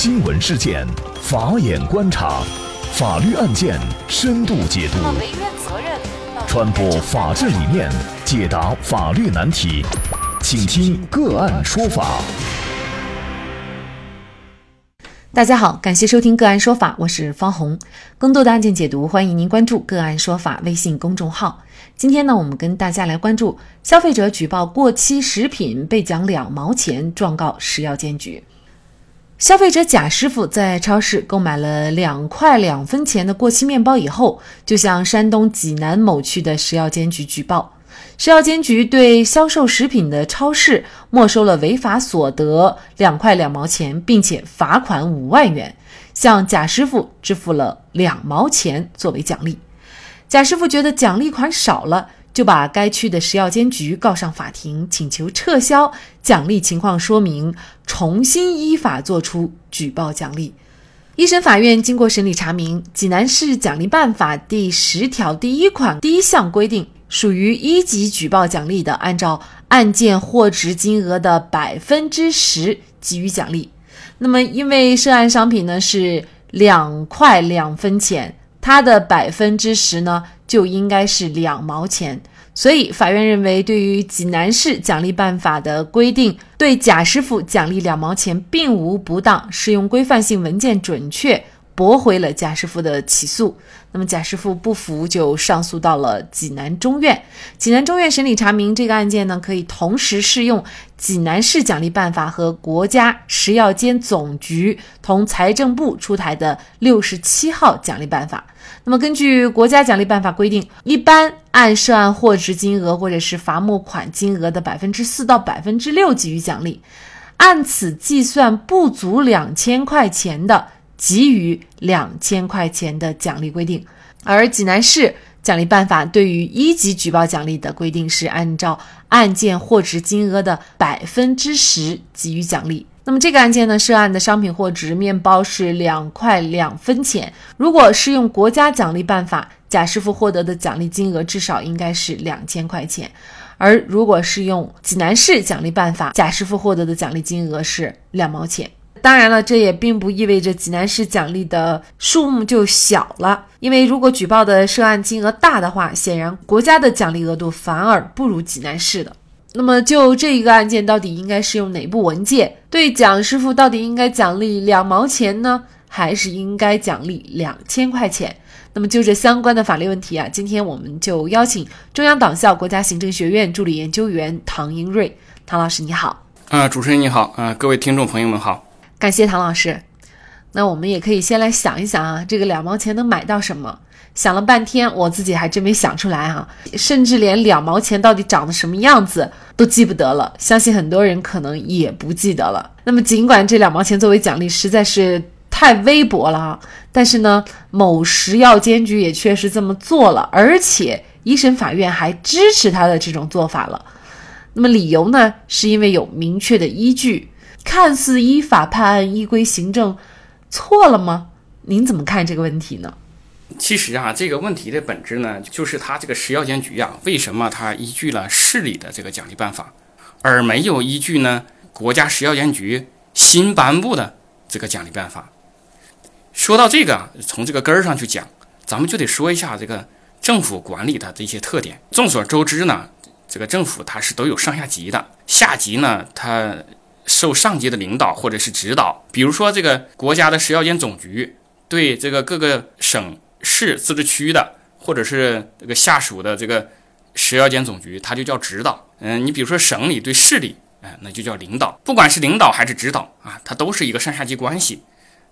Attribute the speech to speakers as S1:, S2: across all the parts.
S1: 新闻事件，法眼观察，法律案件深度解读，传播法治理念，解答法律难题，请听个案说法。
S2: 大家好，感谢收听个案说法，我是方红。更多的案件解读，欢迎您关注个案说法微信公众号。今天呢，我们跟大家来关注消费者举报过期食品被奖两毛钱，状告食药监局。消费者贾师傅在超市购买了两块两分钱的过期面包以后，就向山东济南某区的食药监局举报。食药监局对销售食品的超市没收了违法所得两块两毛钱，并且罚款五万元，向贾师傅支付了两毛钱作为奖励。贾师傅觉得奖励款少了。就把该区的食药监局告上法庭，请求撤销奖励情况说明，重新依法作出举报奖励。一审法院经过审理查明，济南市奖励办法第十条第一款第一项规定，属于一级举报奖励的，按照案件货值金额的百分之十给予奖励。那么，因为涉案商品呢是两块两分钱。它的百分之十呢，就应该是两毛钱。所以法院认为，对于济南市奖励办法的规定，对贾师傅奖励两毛钱并无不当，适用规范性文件准确。驳回了贾师傅的起诉，那么贾师傅不服就上诉到了济南中院。济南中院审理查明，这个案件呢可以同时适用济南市奖励办法和国家食药监总局同财政部出台的六十七号奖励办法。那么根据国家奖励办法规定，一般按涉案货值金额或者是罚没款金额的百分之四到百分之六给予奖励，按此计算不足两千块钱的。给予两千块钱的奖励规定，而济南市奖励办法对于一级举报奖励的规定是按照案件货值金额的百分之十给予奖励。那么这个案件呢，涉案的商品货值面包是两块两分钱。如果适用国家奖励办法，贾师傅获得的奖励金额至少应该是两千块钱；而如果是用济南市奖励办法，贾师傅获得的奖励金额是两毛钱。当然了，这也并不意味着济南市奖励的数目就小了，因为如果举报的涉案金额大的话，显然国家的奖励额度反而不如济南市的。那么就这一个案件，到底应该适用哪部文件？对蒋师傅到底应该奖励两毛钱呢，还是应该奖励两千块钱？那么就这相关的法律问题啊，今天我们就邀请中央党校国家行政学院助理研究员唐英瑞，唐老师你好。
S3: 啊，主持人你好，啊，各位听众朋友们好。
S2: 感谢唐老师，那我们也可以先来想一想啊，这个两毛钱能买到什么？想了半天，我自己还真没想出来哈，甚至连两毛钱到底长得什么样子都记不得了。相信很多人可能也不记得了。那么，尽管这两毛钱作为奖励实在是太微薄了啊，但是呢，某食药监局也确实这么做了，而且一审法院还支持他的这种做法了。那么理由呢，是因为有明确的依据。看似依法判案、依规行政，错了吗？您怎么看这个问题呢？
S3: 其实啊，这个问题的本质呢，就是他这个食药监局啊，为什么他依据了市里的这个奖励办法，而没有依据呢国家食药监局新颁布的这个奖励办法？说到这个，从这个根儿上去讲，咱们就得说一下这个政府管理的这些特点。众所周知呢，这个政府它是都有上下级的，下级呢它。受上级的领导或者是指导，比如说这个国家的食药监总局对这个各个省市自治区的，或者是这个下属的这个食药监总局，它就叫指导。嗯，你比如说省里对市里，哎，那就叫领导。不管是领导还是指导啊，它都是一个上下级关系。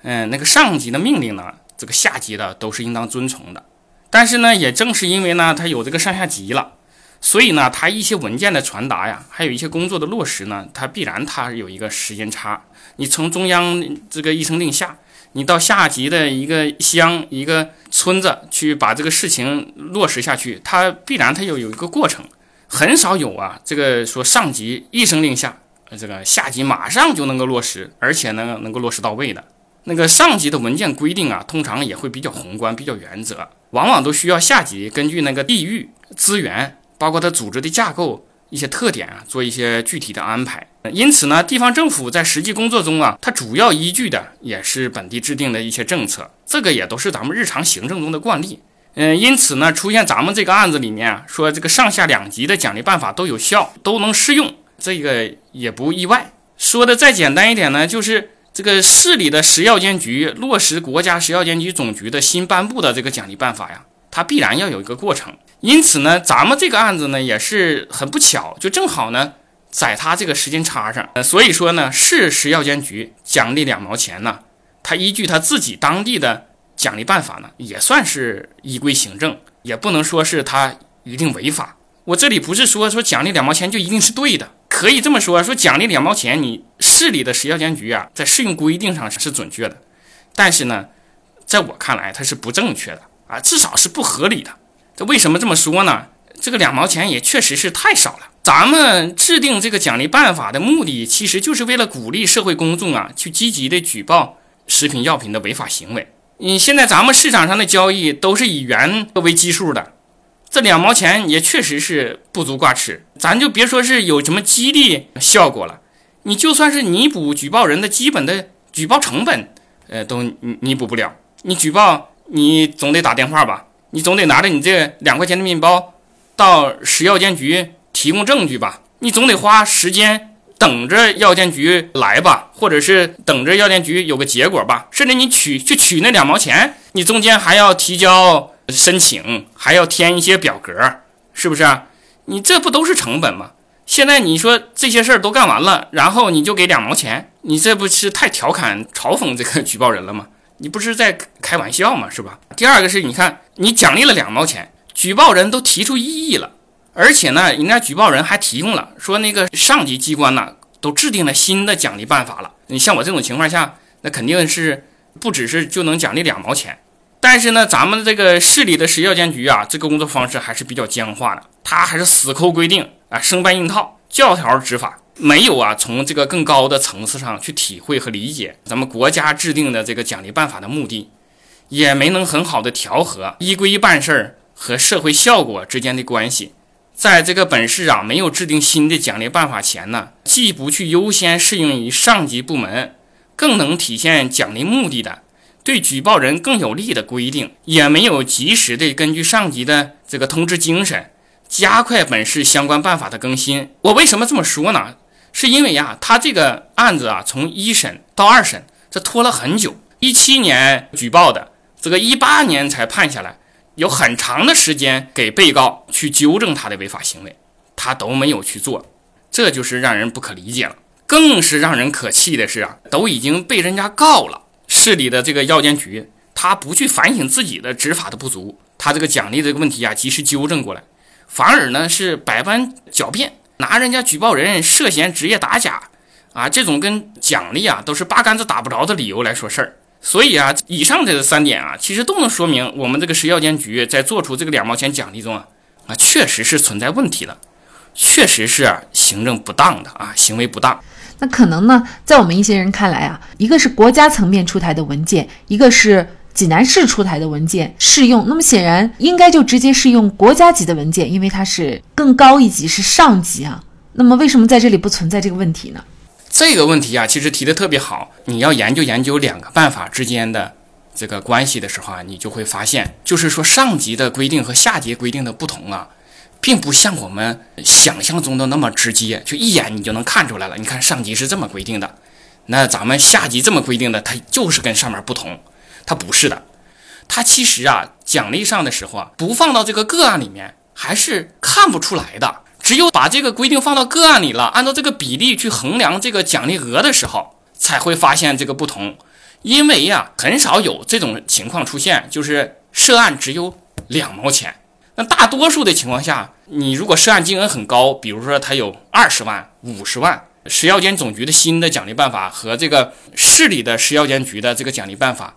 S3: 嗯，那个上级的命令呢，这个下级的都是应当遵从的。但是呢，也正是因为呢，它有这个上下级了。所以呢，它一些文件的传达呀，还有一些工作的落实呢，它必然它有一个时间差。你从中央这个一声令下，你到下级的一个乡、一个村子去把这个事情落实下去，它必然它有有一个过程。很少有啊，这个说上级一声令下，这个下级马上就能够落实，而且呢能够落实到位的。那个上级的文件规定啊，通常也会比较宏观、比较原则，往往都需要下级根据那个地域资源。包括它组织的架构，一些特点啊，做一些具体的安排。因此呢，地方政府在实际工作中啊，它主要依据的也是本地制定的一些政策，这个也都是咱们日常行政中的惯例。嗯，因此呢，出现咱们这个案子里面啊说这个上下两级的奖励办法都有效，都能适用，这个也不意外。说的再简单一点呢，就是这个市里的食药监局落实国家食药监局总局的新颁布的这个奖励办法呀，它必然要有一个过程。因此呢，咱们这个案子呢也是很不巧，就正好呢在它这个时间差上。呃，所以说呢，市食药监局奖励两毛钱呢，它依据它自己当地的奖励办法呢，也算是依规行政，也不能说是它一定违法。我这里不是说说奖励两毛钱就一定是对的。可以这么说，说奖励两毛钱，你市里的食药监局啊，在适用规定上是准确的，但是呢，在我看来它是不正确的啊，至少是不合理的。这为什么这么说呢？这个两毛钱也确实是太少了。咱们制定这个奖励办法的目的，其实就是为了鼓励社会公众啊，去积极的举报食品药品的违法行为。你现在咱们市场上的交易都是以元为基数的。这两毛钱也确实是不足挂齿，咱就别说是有什么激励效果了，你就算是弥补举报人的基本的举报成本，呃，都弥补不了。你举报，你总得打电话吧，你总得拿着你这两块钱的面包到食药监局提供证据吧，你总得花时间等着药监局来吧，或者是等着药监局有个结果吧，甚至你取去取那两毛钱，你中间还要提交。申请还要填一些表格，是不是？你这不都是成本吗？现在你说这些事儿都干完了，然后你就给两毛钱，你这不是太调侃、嘲讽这个举报人了吗？你不是在开玩笑吗？是吧？第二个是，你看你奖励了两毛钱，举报人都提出异议了，而且呢，人家举报人还提供了说那个上级机关呢都制定了新的奖励办法了。你像我这种情况下，那肯定是不只是就能奖励两毛钱。但是呢，咱们这个市里的食药监局啊，这个工作方式还是比较僵化的，他还是死抠规定啊，生搬硬套，教条执法，没有啊，从这个更高的层次上去体会和理解咱们国家制定的这个奖励办法的目的，也没能很好的调和依规办事儿和社会效果之间的关系。在这个本市啊没有制定新的奖励办法前呢，既不去优先适用于上级部门，更能体现奖励目的的。对举报人更有利的规定，也没有及时的根据上级的这个通知精神，加快本市相关办法的更新。我为什么这么说呢？是因为呀，他这个案子啊，从一审到二审，这拖了很久。一七年举报的，这个一八年才判下来，有很长的时间给被告去纠正他的违法行为，他都没有去做，这就是让人不可理解了。更是让人可气的是啊，都已经被人家告了。市里的这个药监局，他不去反省自己的执法的不足，他这个奖励这个问题啊，及时纠正过来，反而呢是百般狡辩，拿人家举报人涉嫌职业打假啊，这种跟奖励啊都是八竿子打不着的理由来说事儿。所以啊，以上这三点啊，其实都能说明我们这个食药监局在做出这个两毛钱奖励中啊，啊确实是存在问题的，确实是行政不当的啊，行为不当。
S2: 那可能呢，在我们一些人看来啊，一个是国家层面出台的文件，一个是济南市出台的文件适用。那么显然应该就直接适用国家级的文件，因为它是更高一级，是上级啊。那么为什么在这里不存在这个问题呢？
S3: 这个问题啊，其实提的特别好。你要研究研究两个办法之间的这个关系的时候啊，你就会发现，就是说上级的规定和下级规定的不同啊。并不像我们想象中的那么直接，就一眼你就能看出来了。你看上级是这么规定的，那咱们下级这么规定的，它就是跟上面不同。它不是的，它其实啊，奖励上的时候啊，不放到这个个案里面，还是看不出来的。只有把这个规定放到个案里了，按照这个比例去衡量这个奖励额的时候，才会发现这个不同。因为呀，很少有这种情况出现，就是涉案只有两毛钱。那大多数的情况下，你如果涉案金额很高，比如说他有二十万、五十万，食药监总局的新的奖励办法和这个市里的食药监局的这个奖励办法，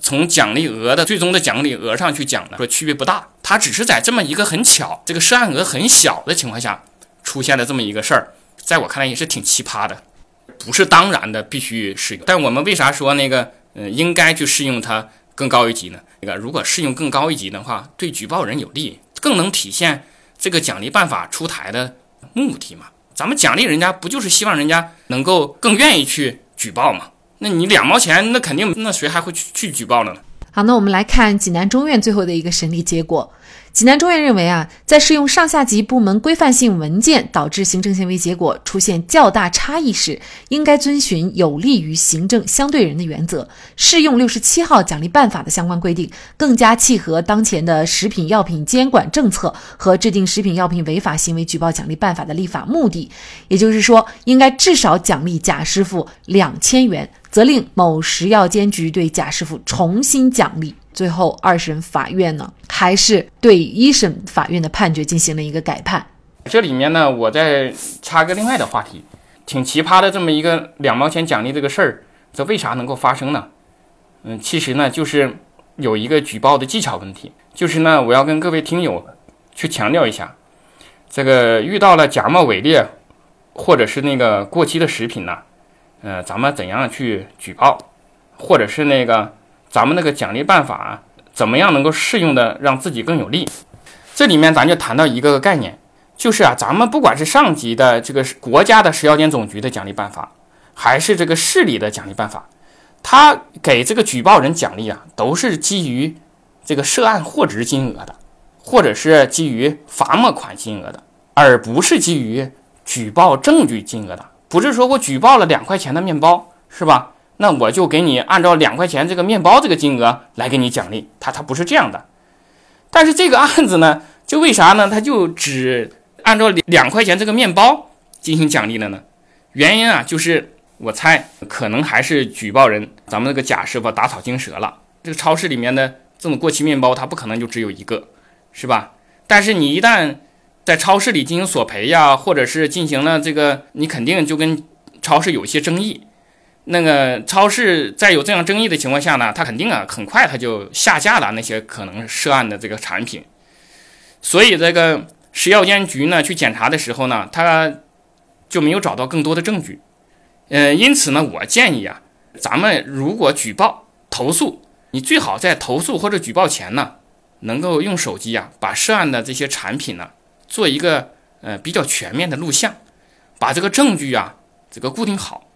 S3: 从奖励额的最终的奖励额上去讲呢，说区别不大。它只是在这么一个很巧，这个涉案额很小的情况下出现了这么一个事儿，在我看来也是挺奇葩的，不是当然的必须适用。但我们为啥说那个，嗯，应该去适用它？更高一级呢？那个如果适用更高一级的话，对举报人有利，更能体现这个奖励办法出台的目的嘛。咱们奖励人家，不就是希望人家能够更愿意去举报嘛？那你两毛钱，那肯定，那谁还会去去举报呢？
S2: 好，那我们来看济南中院最后的一个审理结果。济南中院认为啊，在适用上下级部门规范性文件导致行政行为结果出现较大差异时，应该遵循有利于行政相对人的原则，适用六十七号奖励办法的相关规定，更加契合当前的食品药品监管政策和制定食品药品违法行为举报奖励办法的立法目的。也就是说，应该至少奖励贾师傅两千元，责令某食药监局对贾师傅重新奖励。最后，二审法院呢，还是对一审法院的判决进行了一个改判。
S3: 这里面呢，我再插个另外的话题，挺奇葩的这么一个两毛钱奖励这个事儿，这为啥能够发生呢？嗯，其实呢，就是有一个举报的技巧问题。就是呢，我要跟各位听友去强调一下，这个遇到了假冒伪劣或者是那个过期的食品呢，呃，咱们怎样去举报，或者是那个。咱们那个奖励办法怎么样能够适用的让自己更有利？这里面咱就谈到一个概念，就是啊，咱们不管是上级的这个国家的食药监总局的奖励办法，还是这个市里的奖励办法，他给这个举报人奖励啊，都是基于这个涉案货值金额的，或者是基于罚没款金额的，而不是基于举报证据金额的。不是说我举报了两块钱的面包，是吧？那我就给你按照两块钱这个面包这个金额来给你奖励，他他不是这样的。但是这个案子呢，就为啥呢？他就只按照两块钱这个面包进行奖励了呢？原因啊，就是我猜可能还是举报人咱们那个贾师傅打草惊蛇了。这个超市里面的这种过期面包，它不可能就只有一个，是吧？但是你一旦在超市里进行索赔呀，或者是进行了这个，你肯定就跟超市有一些争议。那个超市在有这样争议的情况下呢，他肯定啊，很快他就下架了那些可能涉案的这个产品。所以这个食药监局呢去检查的时候呢，他就没有找到更多的证据。嗯，因此呢，我建议啊，咱们如果举报投诉，你最好在投诉或者举报前呢，能够用手机啊，把涉案的这些产品呢，做一个呃比较全面的录像，把这个证据啊这个固定好。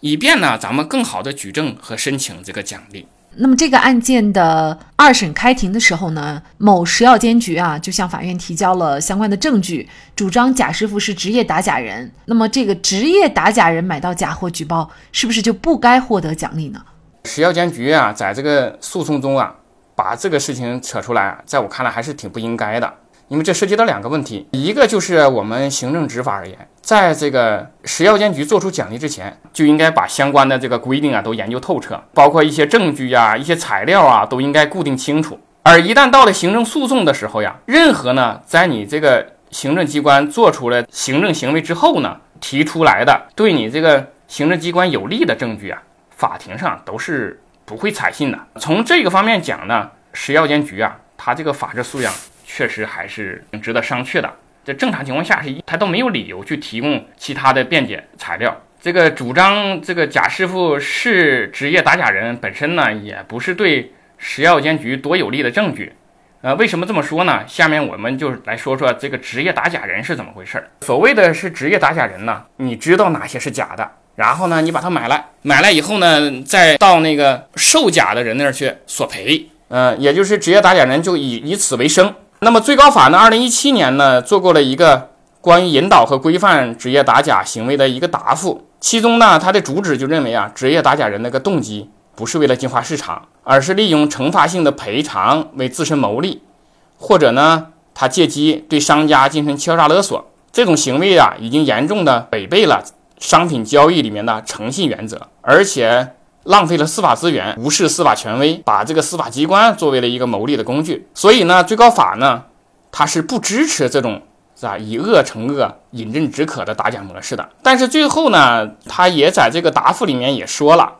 S3: 以便呢，咱们更好的举证和申请这个奖励。
S2: 那么这个案件的二审开庭的时候呢，某食药监局啊就向法院提交了相关的证据，主张贾师傅是职业打假人。那么这个职业打假人买到假货举报，是不是就不该获得奖励呢？
S3: 食药监局啊，在这个诉讼中啊，把这个事情扯出来，在我看来还是挺不应该的。因为这涉及到两个问题，一个就是我们行政执法而言，在这个食药监局做出奖励之前，就应该把相关的这个规定啊都研究透彻，包括一些证据呀、一些材料啊，都应该固定清楚。而一旦到了行政诉讼的时候呀，任何呢在你这个行政机关做出了行政行为之后呢，提出来的对你这个行政机关有利的证据啊，法庭上都是不会采信的。从这个方面讲呢，食药监局啊，它这个法治素养。确实还是挺值得商榷的。在正常情况下，是他都没有理由去提供其他的辩解材料。这个主张这个贾师傅是职业打假人本身呢，也不是对食药监局多有利的证据。呃，为什么这么说呢？下面我们就来说说这个职业打假人是怎么回事儿。所谓的是职业打假人呢，你知道哪些是假的，然后呢，你把它买来，买来以后呢，再到那个售假的人那儿去索赔。嗯，也就是职业打假人就以以此为生。那么最高法呢，二零一七年呢做过了一个关于引导和规范职业打假行为的一个答复，其中呢，它的主旨就认为啊，职业打假人那个动机不是为了净化市场，而是利用惩罚性的赔偿为自身牟利，或者呢，他借机对商家进行敲诈勒索，这种行为啊，已经严重的违背了商品交易里面的诚信原则，而且。浪费了司法资源，无视司法权威，把这个司法机关作为了一个牟利的工具。所以呢，最高法呢，它是不支持这种是吧以恶惩恶、饮鸩止渴的打假模式的。但是最后呢，他也在这个答复里面也说了，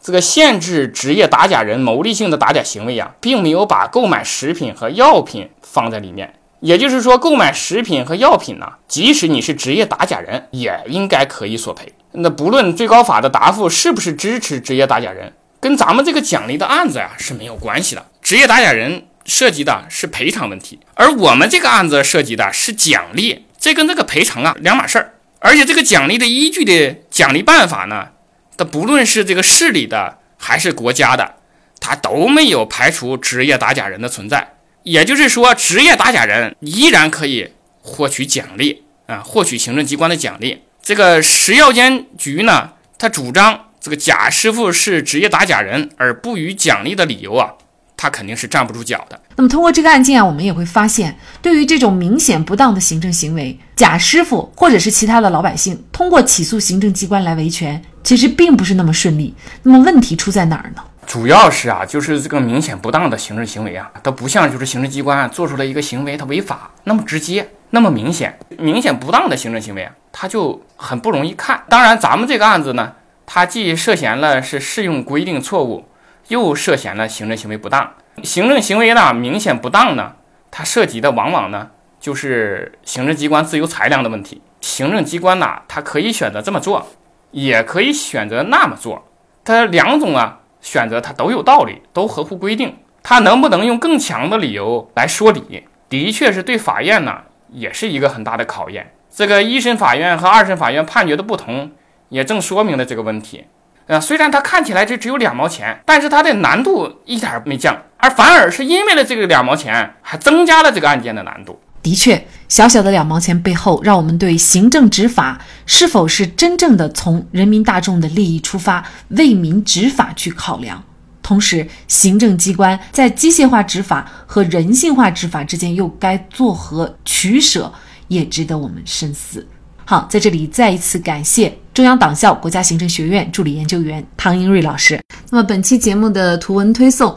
S3: 这个限制职业打假人牟利性的打假行为啊，并没有把购买食品和药品放在里面。也就是说，购买食品和药品呢，即使你是职业打假人，也应该可以索赔。那不论最高法的答复是不是支持职业打假人，跟咱们这个奖励的案子呀是没有关系的。职业打假人涉及的是赔偿问题，而我们这个案子涉及的是奖励这跟这个赔偿啊两码事儿。而且这个奖励的依据的奖励办法呢，它不论是这个市里的还是国家的，它都没有排除职业打假人的存在。也就是说，职业打假人依然可以获取奖励啊，获取行政机关的奖励。这个食药监局呢，他主张这个贾师傅是职业打假人而不予奖励的理由啊，他肯定是站不住脚的。
S2: 那么通过这个案件啊，我们也会发现，对于这种明显不当的行政行为，贾师傅或者是其他的老百姓通过起诉行政机关来维权，其实并不是那么顺利。那么问题出在哪儿呢？
S3: 主要是啊，就是这个明显不当的行政行为啊，它不像就是行政机关做出来一个行为，它违法那么直接，那么明显，明显不当的行政行为啊，它就很不容易看。当然，咱们这个案子呢，它既涉嫌了是适用规定错误，又涉嫌了行政行为不当。行政行为呢明显不当呢，它涉及的往往呢就是行政机关自由裁量的问题。行政机关呐，它可以选择这么做，也可以选择那么做，它两种啊。选择它都有道理，都合乎规定。他能不能用更强的理由来说理，的确是对法院呢，也是一个很大的考验。这个一审法院和二审法院判决的不同，也正说明了这个问题。啊，虽然它看起来这只有两毛钱，但是它的难度一点没降，而反而是因为了这个两毛钱，还增加了这个案件的难度。
S2: 的确，小小的两毛钱背后，让我们对行政执法是否是真正的从人民大众的利益出发，为民执法去考量。同时，行政机关在机械化执法和人性化执法之间又该作何取舍，也值得我们深思。好，在这里再一次感谢中央党校国家行政学院助理研究员唐英瑞老师。那么，本期节目的图文推送。